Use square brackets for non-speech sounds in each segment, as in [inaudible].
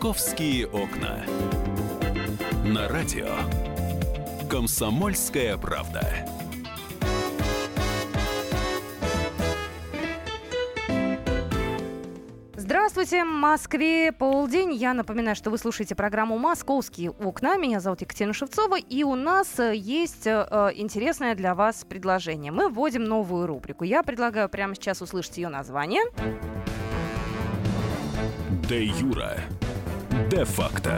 «Московские окна». На радио «Комсомольская правда». Здравствуйте, в Москве полдень. Я напоминаю, что вы слушаете программу «Московские окна». Меня зовут Екатерина Шевцова, и у нас э, есть э, интересное для вас предложение. Мы вводим новую рубрику. Я предлагаю прямо сейчас услышать ее название. Де Юра. Де факто.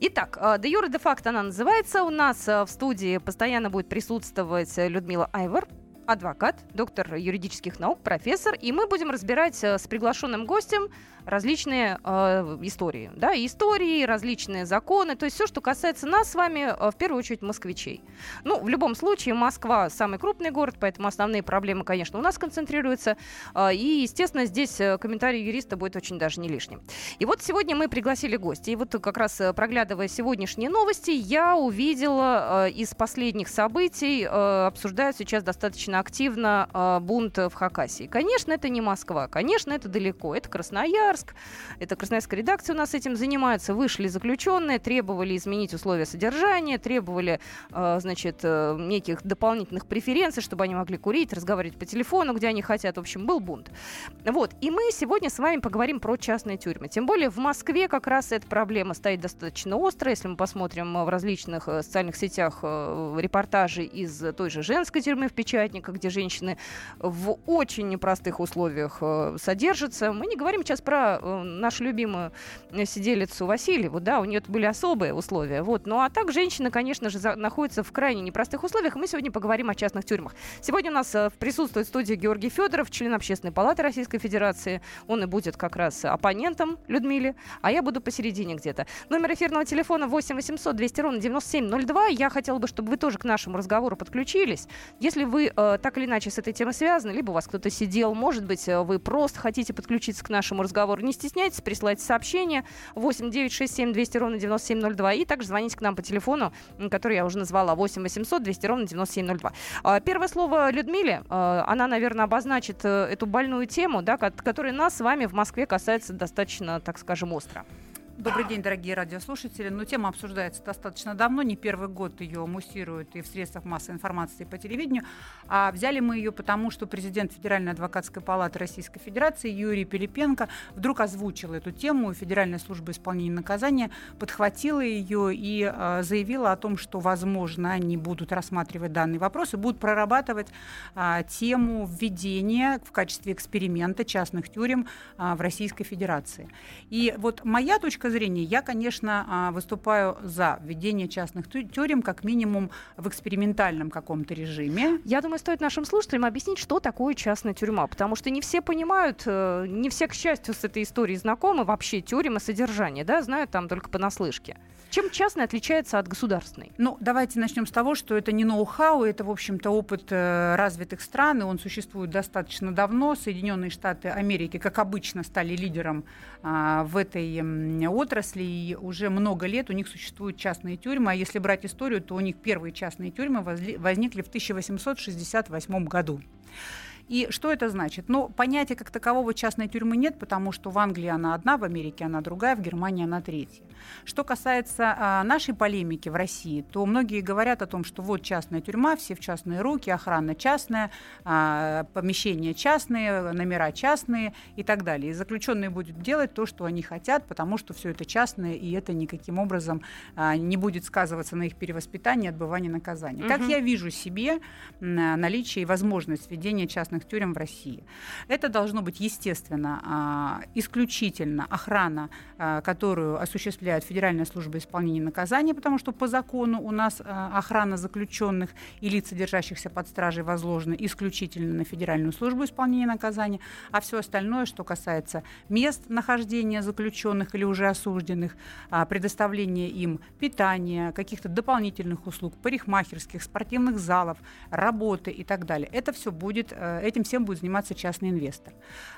Итак, э, де юра де факто она называется. У нас э, в студии постоянно будет присутствовать Людмила Айвор, адвокат, доктор юридических наук, профессор, и мы будем разбирать э, с приглашенным гостем различные э, истории, да, истории, различные законы, то есть все, что касается нас с вами, э, в первую очередь москвичей. Ну, в любом случае, Москва самый крупный город, поэтому основные проблемы, конечно, у нас концентрируются, э, и, естественно, здесь э, комментарий юриста будет очень даже не лишним. И вот сегодня мы пригласили гостя, и вот как раз э, проглядывая сегодняшние новости, я увидела э, из последних событий, э, обсуждают сейчас достаточно активно э, бунт в Хакасии. Конечно, это не Москва, конечно, это далеко, это Краснояр, Красноярск. Это Красноярская редакция у нас этим занимается. Вышли заключенные, требовали изменить условия содержания, требовали, э, значит, э, неких дополнительных преференций, чтобы они могли курить, разговаривать по телефону, где они хотят. В общем, был бунт. Вот. И мы сегодня с вами поговорим про частные тюрьмы. Тем более в Москве как раз эта проблема стоит достаточно острая. Если мы посмотрим в различных э, социальных сетях репортажи из той же женской тюрьмы в Печатниках, где женщины в очень непростых условиях содержатся. Мы не говорим сейчас про э, нашу любимую сиделицу Васильеву, да, у нее были особые условия, вот. Ну а так женщина, конечно же, за, находится в крайне непростых условиях, и мы сегодня поговорим о частных тюрьмах. Сегодня у нас э, присутствует в студии Георгий Федоров, член Общественной палаты Российской Федерации. Он и будет как раз оппонентом Людмиле, а я буду посередине где-то. Номер эфирного телефона 8 800 200 ровно 9702. Я хотела бы, чтобы вы тоже к нашему разговору подключились. Если вы э, так или иначе с этой темой связаны, либо у вас кто-то сидел, может быть, э, вы просто хотите подключиться к нашему разговору, разговор. Не стесняйтесь, присылайте сообщение 8 9 6 7 200 ровно 9702 и также звоните к нам по телефону, который я уже назвала, 8 800 200 ровно 9702. А, первое слово Людмиле. А, она, наверное, обозначит э, эту больную тему, да, которая нас с вами в Москве касается достаточно, так скажем, остро. Добрый день, дорогие радиослушатели. Ну, тема обсуждается достаточно давно, не первый год ее муссируют и в средствах массовой информации, и по телевидению. А взяли мы ее потому, что президент Федеральной адвокатской палаты Российской Федерации Юрий Пилипенко вдруг озвучил эту тему, Федеральная служба исполнения наказания подхватила ее и э, заявила о том, что, возможно, они будут рассматривать данный вопрос и будут прорабатывать э, тему введения в качестве эксперимента частных тюрем э, в Российской Федерации. И вот моя точка точка зрения, я, конечно, а, выступаю за введение частных тюрем как минимум в экспериментальном каком-то режиме. Я думаю, стоит нашим слушателям объяснить, что такое частная тюрьма, потому что не все понимают, э, не все, к счастью, с этой историей знакомы вообще тюрьмы содержания, да, знают там только понаслышке. Чем частная отличается от государственной? Ну, давайте начнем с того, что это не ноу-хау, это, в общем-то, опыт э, развитых стран, и он существует достаточно давно. Соединенные Штаты Америки, как обычно, стали лидером а, в этой отрасли, и уже много лет у них существуют частные тюрьмы. А если брать историю, то у них первые частные тюрьмы возникли в 1868 году. И что это значит? Ну, понятия как такового частной тюрьмы нет, потому что в Англии она одна, в Америке она другая, в Германии она третья. Что касается а, нашей полемики в России, то многие говорят о том, что вот частная тюрьма, все в частные руки, охрана частная, а, помещения частные, номера частные и так далее. И заключенные будут делать то, что они хотят, потому что все это частное, и это никаким образом а, не будет сказываться на их перевоспитании отбывании наказания. Угу. Как я вижу себе наличие и возможность введения частных частных тюрем в России. Это должно быть, естественно, а, исключительно охрана, а, которую осуществляет Федеральная служба исполнения наказания, потому что по закону у нас а, охрана заключенных и лиц, содержащихся под стражей, возложена исключительно на Федеральную службу исполнения наказания, а все остальное, что касается мест нахождения заключенных или уже осужденных, предоставления им питания, каких-то дополнительных услуг, парикмахерских, спортивных залов, работы и так далее. Это все будет, э, этим всем будет заниматься частный инвестор.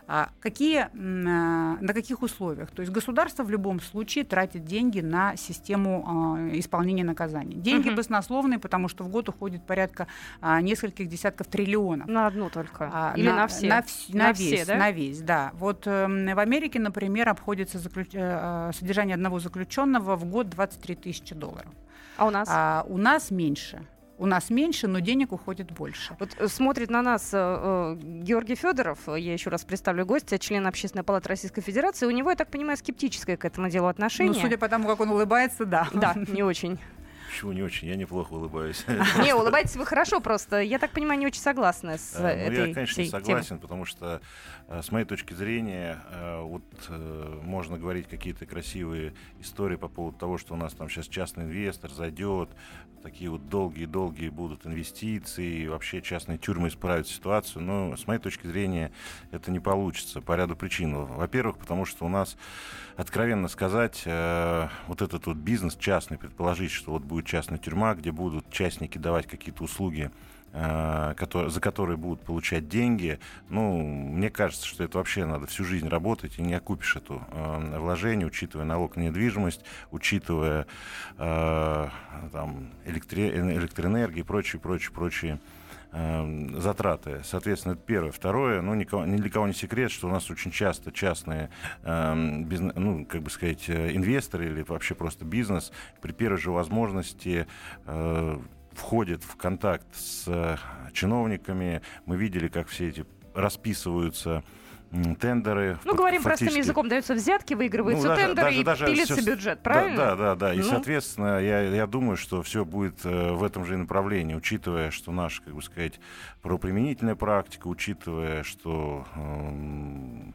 А какие, на каких условиях? То есть государство в любом случае тратит деньги на систему исполнения наказаний. Деньги угу. баснословные, потому что в год уходит порядка нескольких десятков триллионов. На одну только? Или на, на все? На, на, на весь, все, да? на весь, да. Вот э, в Америке, например, обходится заключ... э, содержание одного заключенного в год 23 тысячи долларов. А у нас? А у нас меньше. У нас меньше, но денег уходит больше. Вот э, смотрит на нас э, э, Георгий Федоров, я еще раз представлю гостя, член Общественной палаты Российской Федерации. У него, я так понимаю, скептическое к этому делу отношение. Ну, судя по тому, как он улыбается, да. Да, [laughs] не очень. Почему не очень? Я неплохо улыбаюсь. [laughs] Не, улыбаетесь вы хорошо, просто я так понимаю, не очень согласны с ну, этой Я, конечно, не согласен, потому что, с моей точки зрения, вот можно говорить какие-то красивые истории по поводу того, что у нас там сейчас частный инвестор зайдет, такие вот долгие-долгие будут инвестиции, и вообще частные тюрьмы исправят ситуацию. Но, с моей точки зрения, это не получится по ряду причин. Во-первых, потому что у нас, откровенно сказать, э, вот этот вот бизнес частный, предположить, что вот будет частная тюрьма, где будут частники давать какие-то услуги Э, которые, за которые будут получать деньги, ну, мне кажется, что это вообще надо всю жизнь работать и не окупишь эту э, вложение, учитывая налог на недвижимость, учитывая э, там, электри... электроэнергию и прочие, прочие, прочие э, затраты. Соответственно, это первое. Второе, ну, никого, ни для кого не секрет, что у нас очень часто частные, э, бизнес, ну, как бы сказать, э, инвесторы или вообще просто бизнес при первой же возможности э, входит в контакт с э, чиновниками. Мы видели, как все эти расписываются тендеры. Ну, говорим фактически... простым языком, даются взятки, выигрываются ну, даже, тендеры даже, и даже пилится все... бюджет, правильно? Да, да, да. да. И, ну. соответственно, я, я думаю, что все будет э, в этом же направлении, учитывая, что наша, как бы сказать, правоприменительная практика, учитывая, что э,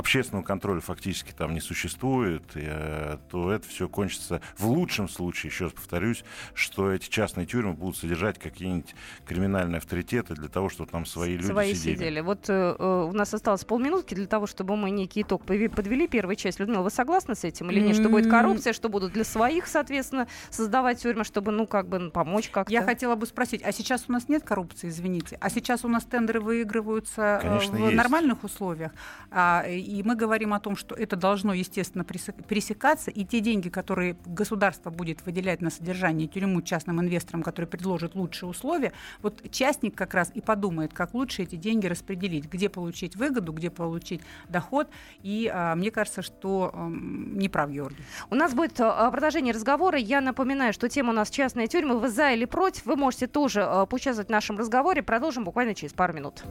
общественного контроля фактически там не существует, э, то это все кончится в лучшем случае, еще раз повторюсь, что эти частные тюрьмы будут содержать какие-нибудь криминальные авторитеты для того, чтобы там свои люди свои сидели. сидели. Вот э, э, у нас осталось полминутки для того, чтобы мы некий итог подвели. Первая часть. Людмила, вы согласны с этим или нет? Что будет коррупция, что будут для своих, соответственно, создавать тюрьмы, чтобы, ну, как бы помочь как-то? Я хотела бы спросить, а сейчас у нас нет коррупции, извините? А сейчас у нас тендеры выигрываются Конечно, в есть. нормальных условиях? А, и мы говорим о том, что это должно, естественно, пересекаться, и те деньги, которые государство будет выделять на содержание тюрьму частным инвесторам, которые предложат лучшие условия, вот частник как раз и подумает, как лучше эти деньги распределить, где получить выгоду, где получить доход, и а, мне кажется, что а, не прав Георгий. У нас будет а, продолжение разговора. Я напоминаю, что тема у нас частные тюрьмы. Вы за или против? Вы можете тоже а, поучаствовать в нашем разговоре. Продолжим буквально через пару минут.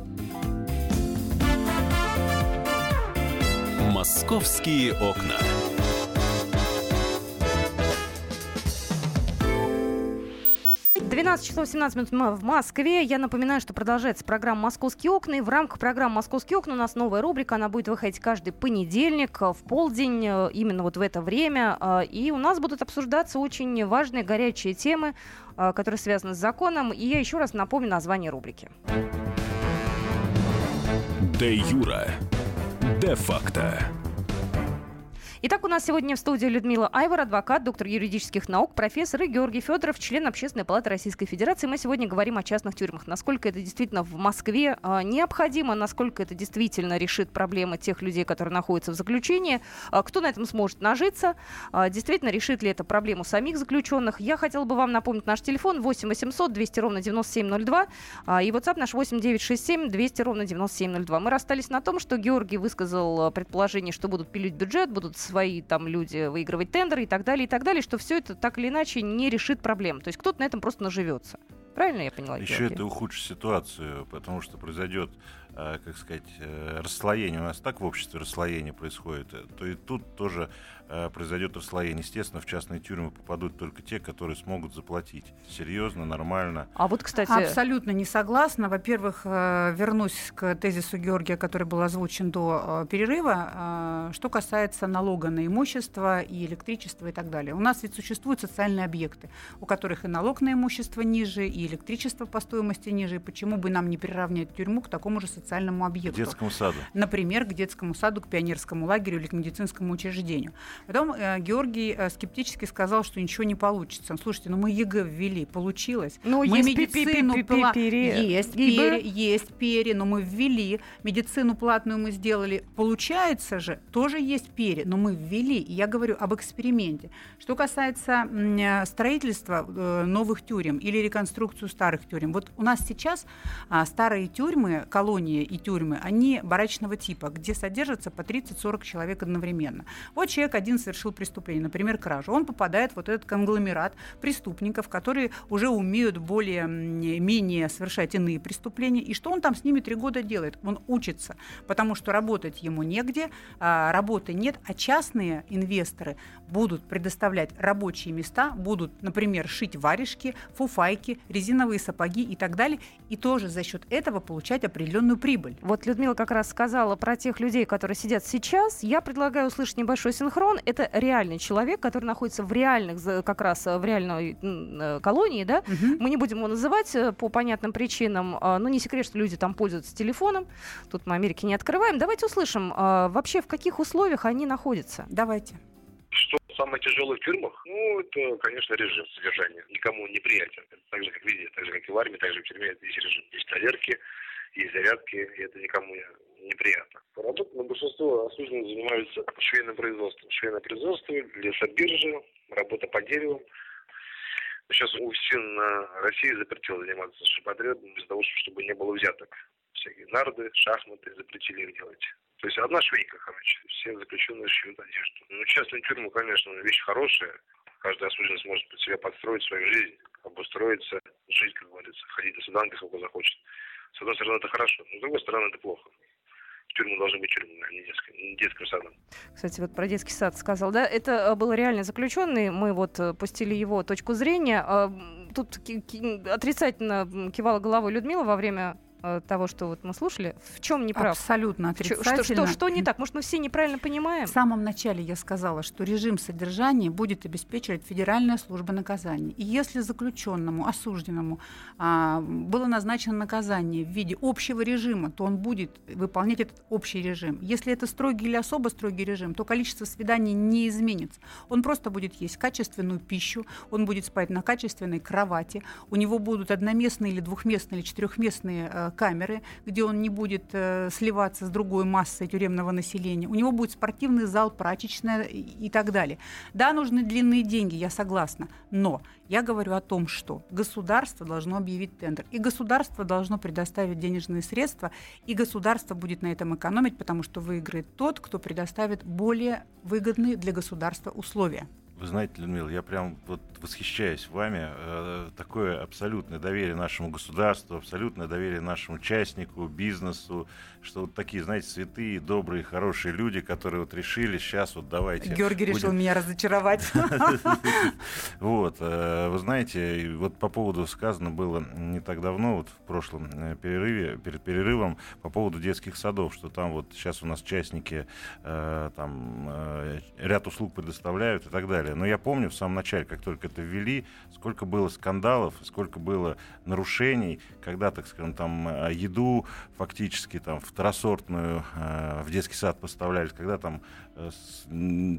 Московские окна. Двенадцать часов 17 минут в Москве. Я напоминаю, что продолжается программа «Московские окна». И в рамках программы «Московские окна» у нас новая рубрика. Она будет выходить каждый понедельник в полдень, э, именно вот в это время. Э, и у нас будут обсуждаться очень важные горячие темы, э, которые связаны с законом. И я еще раз напомню название рубрики. Де Юра де-факто. Итак, у нас сегодня в студии Людмила Айвар, адвокат, доктор юридических наук, профессор, и Георгий Федоров, член Общественной палаты Российской Федерации. Мы сегодня говорим о частных тюрьмах. Насколько это действительно в Москве э, необходимо, насколько это действительно решит проблемы тех людей, которые находятся в заключении, э, кто на этом сможет нажиться, э, действительно решит ли это проблему самих заключенных. Я хотела бы вам напомнить наш телефон 8 800 200 ровно 9702 э, и WhatsApp наш 8 967 200 ровно 9702. Мы расстались на том, что Георгий высказал предположение, что будут пилить бюджет, будут свои там люди выигрывать тендеры и так далее, и так далее, что все это так или иначе не решит проблем. То есть кто-то на этом просто наживется. Правильно я поняла? Еще Георгий? это ухудшит ситуацию, потому что произойдет Э, как сказать, э, расслоение. У нас так в обществе расслоение происходит, э, то и тут тоже произойдет расслоение. Естественно, в частные тюрьмы попадут только те, которые смогут заплатить. Серьезно, нормально. А вот, кстати... Абсолютно не согласна. Во-первых, вернусь к тезису Георгия, который был озвучен до перерыва. Что касается налога на имущество и электричество и так далее. У нас ведь существуют социальные объекты, у которых и налог на имущество ниже, и электричество по стоимости ниже. И почему бы нам не приравнять тюрьму к такому же социальному социальному объекту. К детскому саду. Например, к детскому саду, к пионерскому лагерю или к медицинскому учреждению. Потом э, Георгий э, скептически сказал, что ничего не получится. Слушайте, ну мы ЕГЭ ввели, получилось. Ну, мы есть медицину пи- пи- пи- пла- пере- есть, пере- есть пере, но мы ввели. Медицину платную мы сделали. Получается же, тоже есть пере, но мы ввели. Я говорю об эксперименте. Что касается э, строительства э, новых тюрем или реконструкцию старых тюрем. Вот у нас сейчас а, старые тюрьмы, колонии и тюрьмы, они барачного типа, где содержатся по 30-40 человек одновременно. Вот человек один совершил преступление, например, кражу. Он попадает в вот этот конгломерат преступников, которые уже умеют более-менее совершать иные преступления. И что он там с ними три года делает? Он учится, потому что работать ему негде, а, работы нет, а частные инвесторы будут предоставлять рабочие места, будут, например, шить варежки, фуфайки, резиновые сапоги и так далее, и тоже за счет этого получать определенную прибыль. Вот Людмила как раз сказала про тех людей, которые сидят сейчас. Я предлагаю услышать небольшой синхрон. Это реальный человек, который находится в реальных, как раз э, в реальной э, колонии, да? Мы не будем его называть э, по понятным причинам. А, Ну, не секрет, что люди там пользуются телефоном. Тут мы Америки не открываем. Давайте услышим, а, вообще в каких условиях они находятся. Давайте. Что самое тяжелое в тюрьмах? Ну, это, конечно, режим содержания. Никому неприятен. Так же, как везде, так же, как и в армии, так же, в тюрьме, есть режим. Есть проверки, есть зарядки, и это никому не- неприятно. Но большинство осужденных занимаются швейным производством. Швейное производство, лесобиржа, работа по дереву. Сейчас УФСИН на России запретил заниматься шипотребом без того, чтобы не было взяток. Всякие нарды, шахматы запретили их делать. То есть одна швейка, короче. Все заключенные шьют одежду. Ну, частная тюрьма, конечно, вещь хорошая. Каждый осужденный сможет под себя подстроить свою жизнь, обустроиться, жить, как говорится, ходить на свидание, сколько захочет. С одной стороны, это хорошо, но с другой стороны, это плохо. Тюрьмы должны быть тюрьмами, а не, детской, не детским садом. Кстати, вот про детский сад сказал, да, это э, был реально заключенный, мы вот э, пустили его точку зрения. А, Тут отрицательно кивала головой Людмила во время того, что вот мы слушали. В чем не прав? Абсолютно отрицательно. Что, что, что не так? Может, мы все неправильно понимаем? В самом начале я сказала, что режим содержания будет обеспечивать Федеральная служба наказаний. И если заключенному, осужденному а, было назначено наказание в виде общего режима, то он будет выполнять этот общий режим. Если это строгий или особо строгий режим, то количество свиданий не изменится. Он просто будет есть качественную пищу, он будет спать на качественной кровати, у него будут одноместные или двухместные или четырехместные э, камеры, где он не будет э, сливаться с другой массой тюремного населения. У него будет спортивный зал, прачечная и, и так далее. Да, нужны длинные деньги, я согласна, но я говорю о том, что государство должно объявить тендер, и государство должно предоставить денежные средства, и государство будет на этом экономить, потому что выиграет тот, кто предоставит более выгодные для государства условия. Вы знаете, Людмила, я прям вот восхищаюсь вами. Э, Такое абсолютное доверие нашему государству, абсолютное доверие нашему участнику, бизнесу, что вот такие, знаете, святые, добрые, хорошие люди, которые вот решили сейчас вот давайте... Георгий решил будем- меня разочаровать. [laughs] Вот, э, вы знаете, вот по поводу сказано было не так давно, вот в прошлом э, перерыве, перед перерывом, по поводу детских садов, что там вот сейчас у нас частники э, там ряд услуг предоставляют и так далее. Но я помню в самом начале, как только это ввели, сколько было скандалов, сколько было нарушений, когда, так скажем, там еду фактически там второсортную э, в детский сад поставляли, когда там э,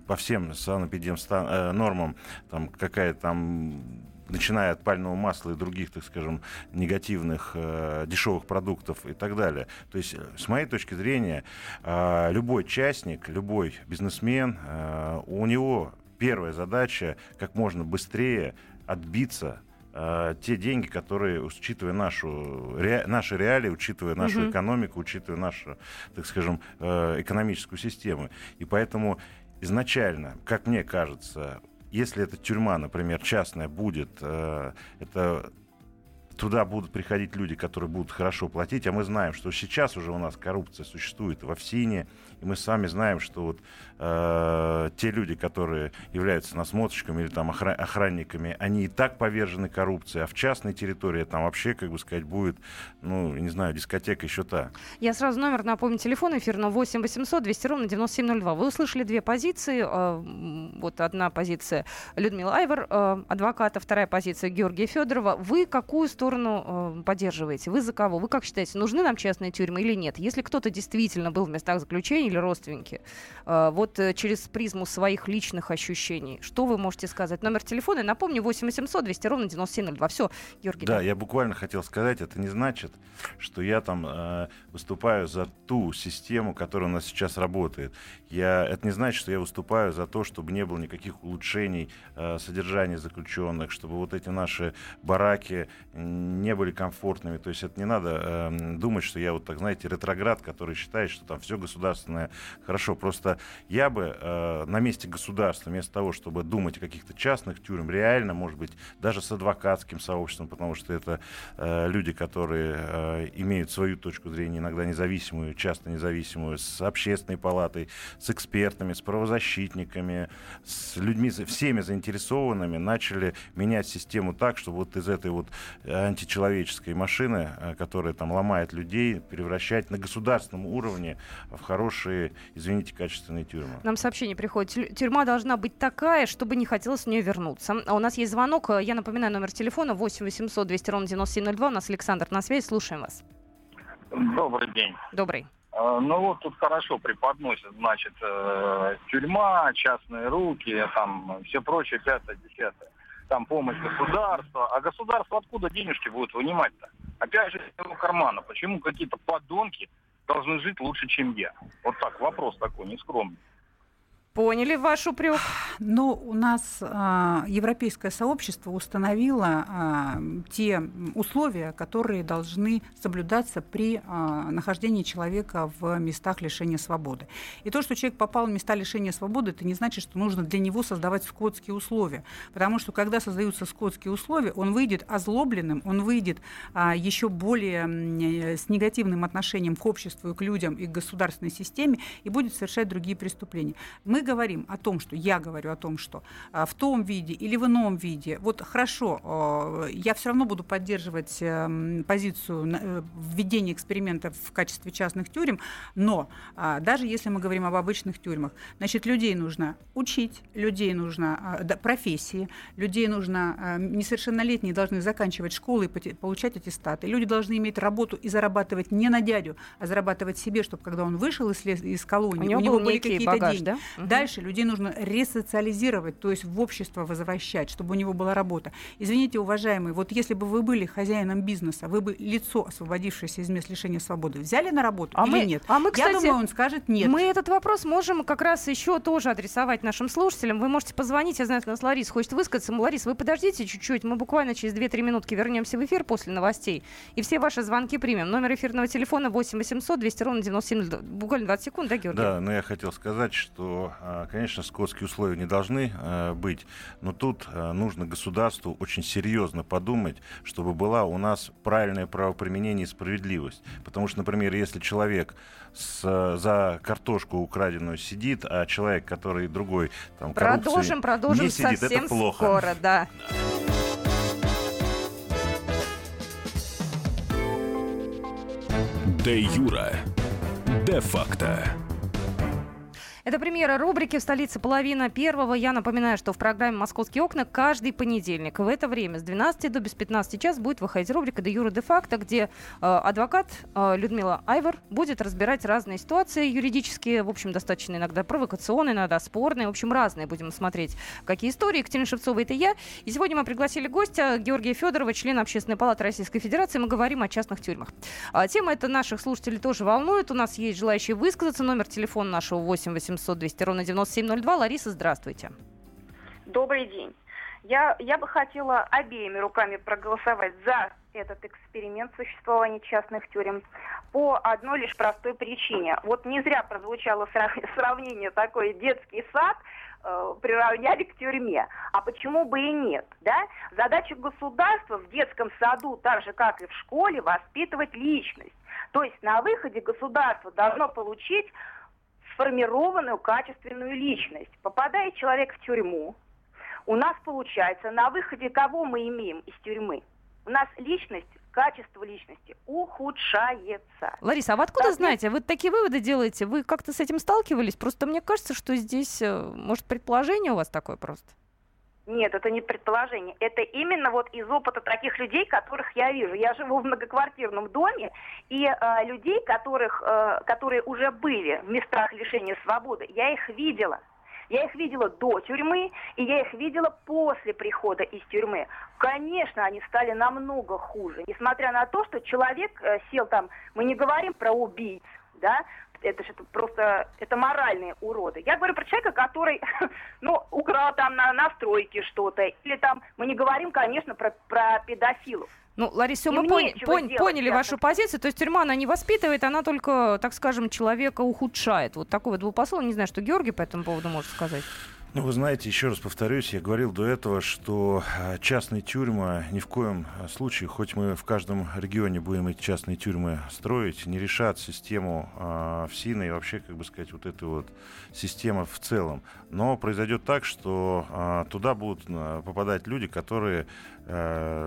по всем санэпидемста- э, нормам там какая там начиная от пального масла и других, так скажем, негативных э, дешевых продуктов и так далее. То есть, э, с моей точки зрения, э, любой частник, любой бизнесмен, э, у него первая задача как можно быстрее отбиться э, те деньги, которые, учитывая нашу, ре- наши реалии, учитывая нашу Мгм. экономику, учитывая нашу, так скажем, э, экономическую систему. И поэтому изначально, как мне кажется, если эта тюрьма, например, частная будет, э, это туда будут приходить люди, которые будут хорошо платить, а мы знаем, что сейчас уже у нас коррупция существует в ОФСИНе, и мы сами знаем, что вот э, те люди, которые являются насмотрщиками или там охра- охранниками, они и так повержены коррупции, а в частной территории там вообще, как бы сказать, будет, ну, не знаю, дискотека еще та. Я сразу номер напомню, телефон эфирного 8 800 200 ровно 9702. Вы услышали две позиции. э, Вот одна позиция Людмила Айвар, э, адвоката, вторая позиция Георгия Федорова. Вы какую сторону сторону э, поддерживаете? Вы за кого? Вы как считаете, нужны нам частные тюрьмы или нет? Если кто-то действительно был в местах заключения или родственники, э, вот э, через призму своих личных ощущений, что вы можете сказать? Номер телефона, напомню, 8 800 200 ровно 9702. Все, Георгий. Да, я буквально хотел сказать, это не значит, что я там э, выступаю за ту систему, которая у нас сейчас работает. Я, это не значит, что я выступаю за то, чтобы не было никаких улучшений э, содержания заключенных, чтобы вот эти наши бараки не были комфортными. То есть это не надо э, думать, что я вот так, знаете, ретроград, который считает, что там все государственное хорошо. Просто я бы э, на месте государства, вместо того, чтобы думать о каких-то частных тюрьмах, реально, может быть, даже с адвокатским сообществом, потому что это э, люди, которые э, имеют свою точку зрения, иногда независимую, часто независимую, с общественной палатой, с экспертами, с правозащитниками, с людьми, всеми заинтересованными, начали менять систему так, чтобы вот из этой вот античеловеческой машины, э, которая там ломает людей, превращать на государственном уровне в хорошие, извините, качественные тюрьмы. Нам сообщение приходит. Тюрьма должна быть такая, чтобы не хотелось в нее вернуться. А у нас есть звонок. Я напоминаю, номер телефона 8 800 200 ровно 9702. У нас Александр на связи. Слушаем вас. Добрый день. Добрый. А, ну вот тут хорошо преподносят, значит, э, тюрьма, частные руки, там все прочее, пятое, десятое. Там помощь государства. А государство откуда денежки будет вынимать-то? Опять же, из его кармана. Почему какие-то подонки должны жить лучше, чем я? Вот так, вопрос такой, нескромный. Поняли ваш упрек. Но у нас а, европейское сообщество установило а, те условия, которые должны соблюдаться при а, нахождении человека в местах лишения свободы. И то, что человек попал в места лишения свободы, это не значит, что нужно для него создавать скотские условия. Потому что когда создаются скотские условия, он выйдет озлобленным, он выйдет а, еще более э, с негативным отношением к обществу, и к людям и к государственной системе и будет совершать другие преступления. Мы говорим о том, что я говорю о том, что а, в том виде или в ином виде, вот хорошо, а, я все равно буду поддерживать а, позицию э, введения экспериментов в качестве частных тюрем, но а, даже если мы говорим об обычных тюрьмах, значит, людей нужно учить, людей нужно а, профессии, людей нужно, несовершеннолетние должны заканчивать школы и получать аттестаты, люди должны иметь работу и зарабатывать не на дядю, а зарабатывать себе, чтобы когда он вышел из, из колонии, у него, у него были какие-то деньги. Да? Дальше людей нужно ресоциализировать, то есть в общество возвращать, чтобы у него была работа. Извините, уважаемые, вот если бы вы были хозяином бизнеса, вы бы лицо, освободившееся из мест лишения свободы, взяли на работу а или мы, нет? А мы, кстати, Я думаю, он скажет нет. Мы этот вопрос можем как раз еще тоже адресовать нашим слушателям. Вы можете позвонить, я знаю, что у нас Лариса хочет высказаться. Ларис, вы подождите чуть-чуть, мы буквально через 2-3 минутки вернемся в эфир после новостей. И все ваши звонки примем. Номер эфирного телефона 8 800 200 ровно 97, буквально 20 секунд, да, Георгий? Да, но я хотел сказать, что, конечно, скоро скотские условия не должны э, быть, но тут э, нужно государству очень серьезно подумать, чтобы была у нас правильное правоприменение и справедливость. Потому что, например, если человек с, за картошку украденную сидит, а человек, который другой там продолжим, продолжим не сидит, совсем это плохо. скоро, да. Де Юра. Де факто. Это премьера рубрики «В столице половина первого». Я напоминаю, что в программе «Московские окна» каждый понедельник в это время с 12 до без 15 час будет выходить рубрика «Де Юра де факто», где э, адвокат э, Людмила Айвор будет разбирать разные ситуации юридические, в общем, достаточно иногда провокационные, иногда спорные, в общем, разные будем смотреть, какие истории. Екатерина Шевцова, это я. И сегодня мы пригласили гостя Георгия Федорова, члена Общественной палаты Российской Федерации. Мы говорим о частных тюрьмах. А, тема эта наших слушателей тоже волнует. У нас есть желающие высказаться. Номер телефона нашего 8 800 800 200 ровно 9702. Лариса, здравствуйте. Добрый день. Я, я бы хотела обеими руками проголосовать за этот эксперимент существования частных тюрем по одной лишь простой причине. Вот не зря прозвучало [laughs] сравнение такой детский сад, э, приравняли к тюрьме. А почему бы и нет? Да? Задача государства в детском саду, так же как и в школе, воспитывать личность. То есть на выходе государство должно получить сформированную качественную личность. Попадает человек в тюрьму, у нас получается, на выходе кого мы имеем из тюрьмы? У нас личность качество личности ухудшается. Лариса, а вы откуда так, знаете? Вы такие выводы делаете? Вы как-то с этим сталкивались? Просто мне кажется, что здесь, э, может, предположение у вас такое просто? Нет, это не предположение. Это именно вот из опыта таких людей, которых я вижу. Я живу в многоквартирном доме, и э, людей, которых, э, которые уже были в местах лишения свободы, я их видела. Я их видела до тюрьмы, и я их видела после прихода из тюрьмы. Конечно, они стали намного хуже. Несмотря на то, что человек э, сел там, мы не говорим про убийц, да, это же просто, это моральные уроды. Я говорю про человека, который, [laughs] ну, украл там на, на стройке что-то, или там, мы не говорим, конечно, про, про педофилов. Ну, Лариса, мы пони, пон, поняли вашу позицию. То есть тюрьма, она не воспитывает, она только, так скажем, человека ухудшает. Вот такой вот двупосол. Не знаю, что Георгий по этому поводу может сказать. Ну, вы знаете, еще раз повторюсь, я говорил до этого, что а, частные тюрьмы ни в коем а, случае, хоть мы в каждом регионе будем эти частные тюрьмы строить, не решат систему э, ФСИНа и вообще, как бы сказать, вот эту вот систему в целом. Но произойдет так, что э, туда будут попадать люди, которые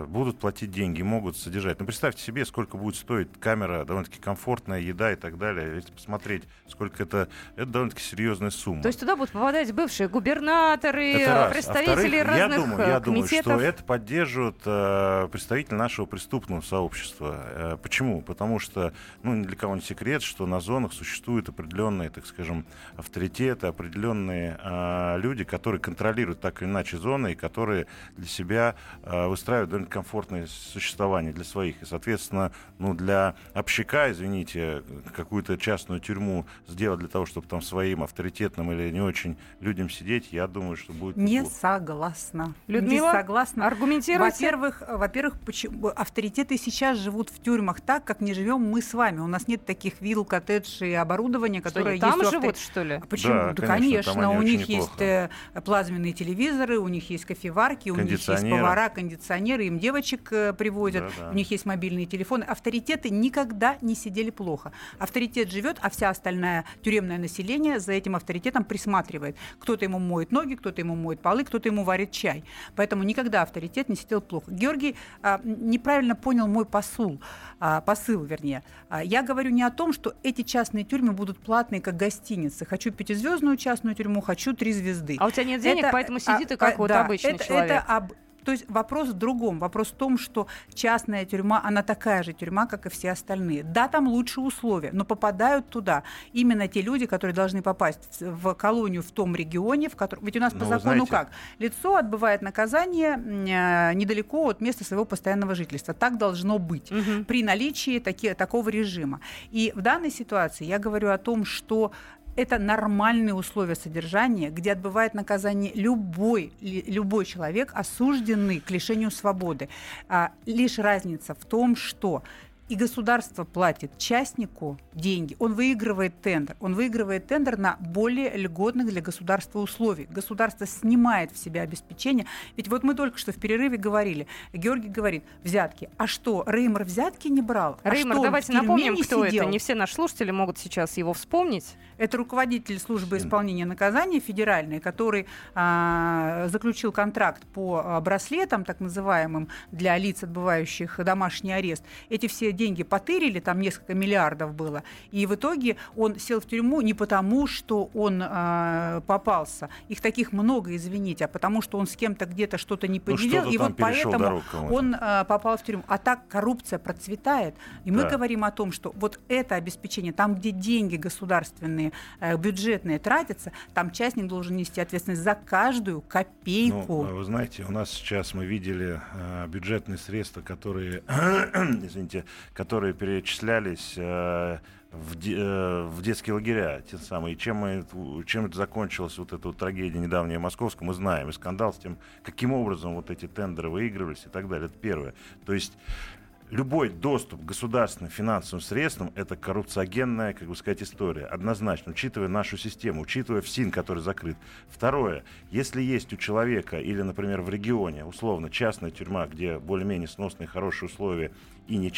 будут платить деньги, могут содержать. Ну, представьте себе, сколько будет стоить камера, довольно-таки комфортная еда и так далее. Если посмотреть, сколько это, это довольно-таки серьезная сумма. То есть туда будут попадать бывшие губернаторы, это представители а разных я думаю, я комитетов. думаю, что это поддерживают э, представители нашего преступного сообщества. Э, почему? Потому что, ну, ни для кого не секрет, что на зонах существуют определенные, так скажем, авторитеты, определенные э, люди, которые контролируют так или иначе зоны и которые для себя э, выстраивают довольно комфортное существование для своих. И, соответственно, ну, для общака, извините, какую-то частную тюрьму сделать для того, чтобы там своим авторитетным или не очень людям сидеть, я думаю, что будет Не неплохо. согласна. Людмила, не согласна. Аргументируйте. Во-первых, во-первых, почему авторитеты сейчас живут в тюрьмах так, как не живем мы с вами. У нас нет таких вилл, коттеджей и оборудования, которое что, есть там у живут, что ли? А почему? Да, да конечно, конечно у них неплохо. есть э, плазменные телевизоры, у них есть кофеварки, у них есть повара, кондиционеры, им девочек э, привозят, да, да. у них есть мобильные телефоны. Авторитеты никогда не сидели плохо. Авторитет живет, а вся остальная тюремное население за этим авторитетом присматривает. Кто-то ему моет ноги, кто-то ему моет полы, кто-то ему варит чай. Поэтому никогда авторитет не сидел плохо. Георгий а, неправильно понял мой посыл, а, посыл, вернее. А, я говорю не о том, что эти частные тюрьмы будут платные, как гостиницы. Хочу пятизвездную частную тюрьму, хочу три звезды. А у тебя нет денег, это, поэтому сиди ты как а, вот да, обычный это, человек. Это об то есть вопрос в другом. Вопрос в том, что частная тюрьма, она такая же тюрьма, как и все остальные. Да, там лучшие условия, но попадают туда именно те люди, которые должны попасть в колонию в том регионе, в котором... Ведь у нас но по закону знаете... как? Лицо отбывает наказание э, недалеко от места своего постоянного жительства. Так должно быть угу. при наличии таки, такого режима. И в данной ситуации я говорю о том, что это нормальные условия содержания, где отбывает наказание любой, любой человек, осужденный к лишению свободы. А, лишь разница в том, что и государство платит частнику деньги, он выигрывает тендер. Он выигрывает тендер на более льготных для государства условий. Государство снимает в себя обеспечение. Ведь вот мы только что в перерыве говорили, Георгий говорит, взятки. А что, Реймер взятки не брал? А Реймер, что, давайте напомним, кто сидел? это. Не все наши слушатели могут сейчас его вспомнить. Это руководитель службы исполнения наказания федеральной, который а, заключил контракт по а, браслетам, так называемым, для лиц, отбывающих домашний арест. Эти все деньги потырили, там несколько миллиардов было, и в итоге он сел в тюрьму не потому, что он э, попался, их таких много, извините, а потому что он с кем-то где-то что-то не ну, поделил, ну, и вот поэтому он э, попал в тюрьму. А так коррупция процветает, и мы да. говорим о том, что вот это обеспечение, там, где деньги государственные, э, бюджетные тратятся, там частник должен нести ответственность за каждую копейку. Ну, вы знаете, у нас сейчас мы видели э, бюджетные средства, которые, [clears throat] извините, которые перечислялись э, в, де, э, детские лагеря, те самые. И чем, мы, чем это закончилась вот эта вот трагедия недавняя московская, мы знаем. И скандал с тем, каким образом вот эти тендеры выигрывались и так далее. Это первое. То есть любой доступ к государственным финансовым средствам – это коррупциогенная, как бы сказать, история. Однозначно, учитывая нашу систему, учитывая ФСИН, который закрыт. Второе, если есть у человека или, например, в регионе, условно, частная тюрьма, где более-менее сносные хорошие условия, и не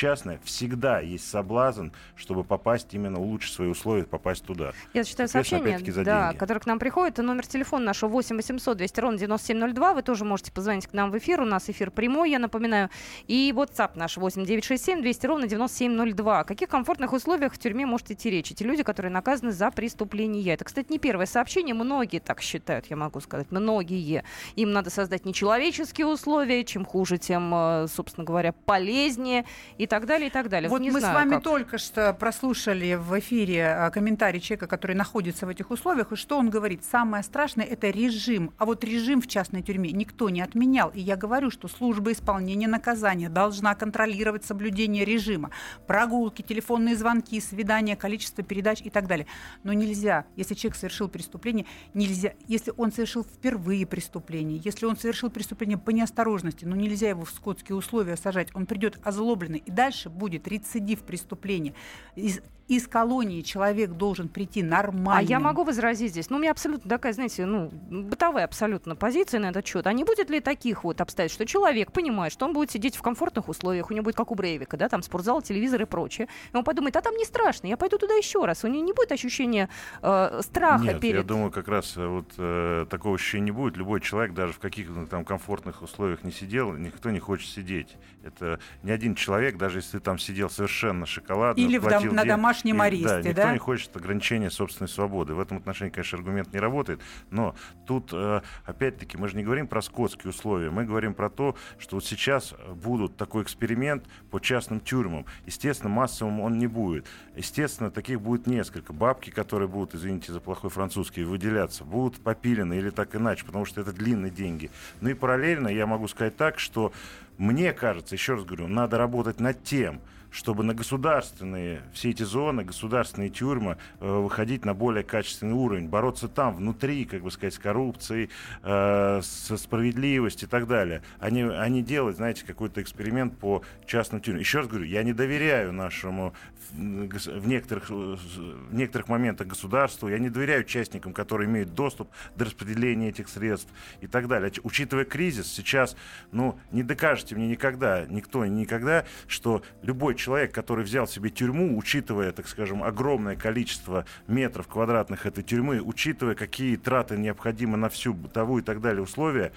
всегда есть соблазн, чтобы попасть именно улучшить свои условия, попасть туда. Я читаю сообщение, да, которое к нам приходит. Номер телефона нашего 8 800 200 ровно 9702. Вы тоже можете позвонить к нам в эфир. У нас эфир прямой, я напоминаю. И WhatsApp наш 8 967 200 ровно 9702. О каких комфортных условиях в тюрьме может идти речь? Эти люди, которые наказаны за преступления. Это, кстати, не первое сообщение. Многие так считают, я могу сказать. Многие. Им надо создать нечеловеческие условия. Чем хуже, тем, э, собственно говоря, полезнее и так далее, и так далее. Вот не мы знаю, с вами как. только что прослушали в эфире э, комментарий человека, который находится в этих условиях, и что он говорит? Самое страшное – это режим. А вот режим в частной тюрьме никто не отменял. И я говорю, что служба исполнения наказания должна контролировать соблюдение режима. Прогулки, телефонные звонки, свидания, количество передач и так далее. Но нельзя, если человек совершил преступление, нельзя, если он совершил впервые преступление, если он совершил преступление по неосторожности, ну нельзя его в скотские условия сажать, он придет озлобленный, и дальше будет рецидив преступления. Из, из колонии человек должен прийти нормально. А я могу возразить здесь. Ну, у меня абсолютно такая, знаете, ну, бытовая абсолютно позиция на этот счет. А не будет ли таких вот обстоятельств, что человек понимает, что он будет сидеть в комфортных условиях, у него будет как у Брейвика, да, там спортзал, телевизор и прочее. И он подумает, а там не страшно, я пойду туда еще раз. У него не будет ощущения э, страха Нет, перед... я думаю, как раз э, вот э, такого ощущения не будет. Любой человек, даже в каких-то там комфортных условиях не сидел, никто не хочет сидеть. Это ни один человек, даже если ты там сидел совершенно шоколадно, Или в дом, на день, домашнем и- аресте, да? Никто да? не хочет ограничения собственной свободы. В этом отношении, конечно, аргумент не работает. Но тут, э, опять-таки, мы же не говорим про скотские условия. Мы говорим про то, что вот сейчас будут такой эксперимент по частным тюрьмам. Естественно, массовым он не будет. Естественно, таких будет несколько. Бабки, которые будут, извините за плохой французский, выделяться, будут попилены или так иначе, потому что это длинные деньги. Ну и параллельно я могу сказать так, что мне кажется, еще раз говорю, надо работать над тем, чтобы на государственные все эти зоны, государственные тюрьмы э, выходить на более качественный уровень, бороться там, внутри, как бы сказать, с коррупцией, э, со справедливостью и так далее. Они, они делают, знаете, какой-то эксперимент по частным тюрьмам. Еще раз говорю, я не доверяю нашему в, некоторых, в некоторых моментах государству, я не доверяю участникам, которые имеют доступ до распределения этих средств и так далее. Учитывая кризис, сейчас, ну, не докажете мне никогда, никто никогда, что любой человек, который взял себе тюрьму, учитывая, так скажем, огромное количество метров квадратных этой тюрьмы, учитывая, какие траты необходимы на всю бытовую и так далее условия,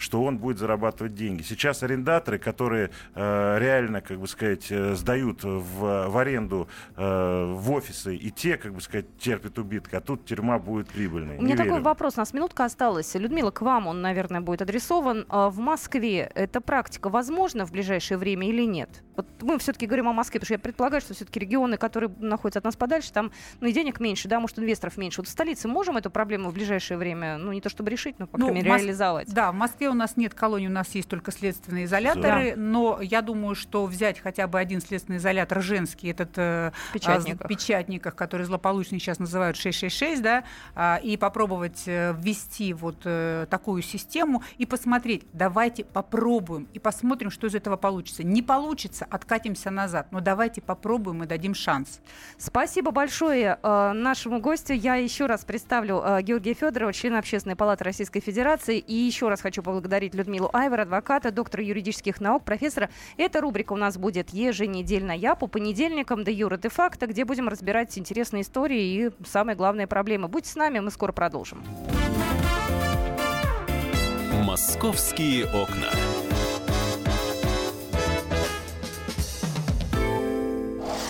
что он будет зарабатывать деньги. Сейчас арендаторы, которые э, реально, как бы сказать, э, сдают в, в аренду э, в офисы, и те, как бы сказать, терпят убытки, а тут тюрьма будет прибыльной. У меня Не такой верю. вопрос, у нас минутка осталась. Людмила, к вам он, наверное, будет адресован. А В Москве эта практика возможна в ближайшее время или нет? Вот мы все-таки говорим о Москве, потому что я предполагаю, что все-таки регионы, которые находятся от нас подальше, там ну, и денег меньше, да, может, инвесторов меньше. Вот в столице можем эту проблему в ближайшее время, ну, не то чтобы решить, но, по Ну, крайней мере, в Мос- реализовать? Да, в Москве у нас нет колоний, у нас есть только следственные изоляторы, но я думаю, что взять хотя бы один следственный изолятор женский, этот э, В Печатниках. а, Печатниках, который злополучно сейчас называют 666, да, а, и попробовать э, ввести вот э, такую систему и посмотреть, давайте попробуем и посмотрим, что из этого получится. Не получится, откатимся назад, но давайте попробуем и дадим шанс. Спасибо большое э, нашему гостю. Я еще раз представлю э, Георгия Федорова, члена Общественной палаты Российской Федерации. И еще раз хочу поблагодарить Людмилу Айвер, адвоката, доктора юридических наук, профессора. Эта рубрика у нас будет еженедельная по понедельникам до Юра де факто, где будем разбирать интересные истории и самые главные проблемы. Будьте с нами, мы скоро продолжим. Московские окна.